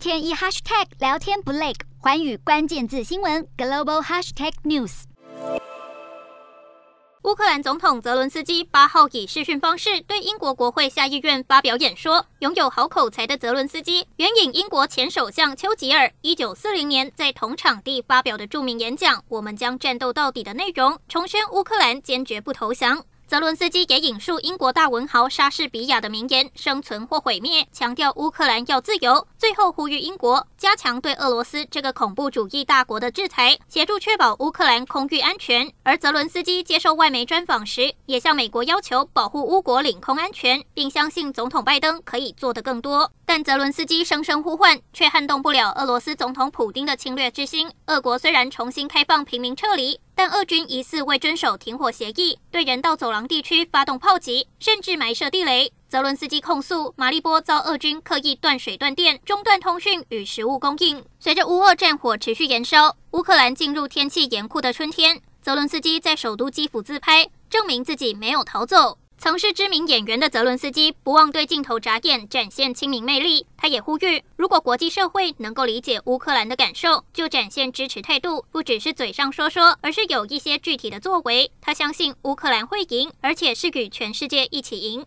天一 hashtag 聊天不累，寰宇关键字新闻 global hashtag news。乌克兰总统泽伦斯基八号以视讯方式对英国国会下议院发表演说。拥有好口才的泽伦斯基援引英国前首相丘吉尔一九四零年在同场地发表的著名演讲“我们将战斗到底”的内容，重申乌克兰坚决不投降。泽伦斯基也引述英国大文豪莎士比亚的名言：“生存或毁灭”，强调乌克兰要自由。最后呼吁英国加强对俄罗斯这个恐怖主义大国的制裁，协助确保乌克兰空域安全。而泽伦斯基接受外媒专访时，也向美国要求保护乌国领空安全，并相信总统拜登可以做得更多。但泽伦斯基声声呼唤，却撼动不了俄罗斯总统普丁的侵略之心。俄国虽然重新开放平民撤离，但俄军疑似未遵守停火协议，对人道走廊地区发动炮击，甚至埋设地雷。泽伦斯基控诉马利波遭俄军刻意断水断电，中断通讯与食物供应。随着乌俄战火持续延烧，乌克兰进入天气严酷的春天。泽伦斯基在首都基辅自拍，证明自己没有逃走。曾是知名演员的泽伦斯基不忘对镜头眨眼，展现亲民魅力。他也呼吁，如果国际社会能够理解乌克兰的感受，就展现支持态度，不只是嘴上说说，而是有一些具体的作为。他相信乌克兰会赢，而且是与全世界一起赢。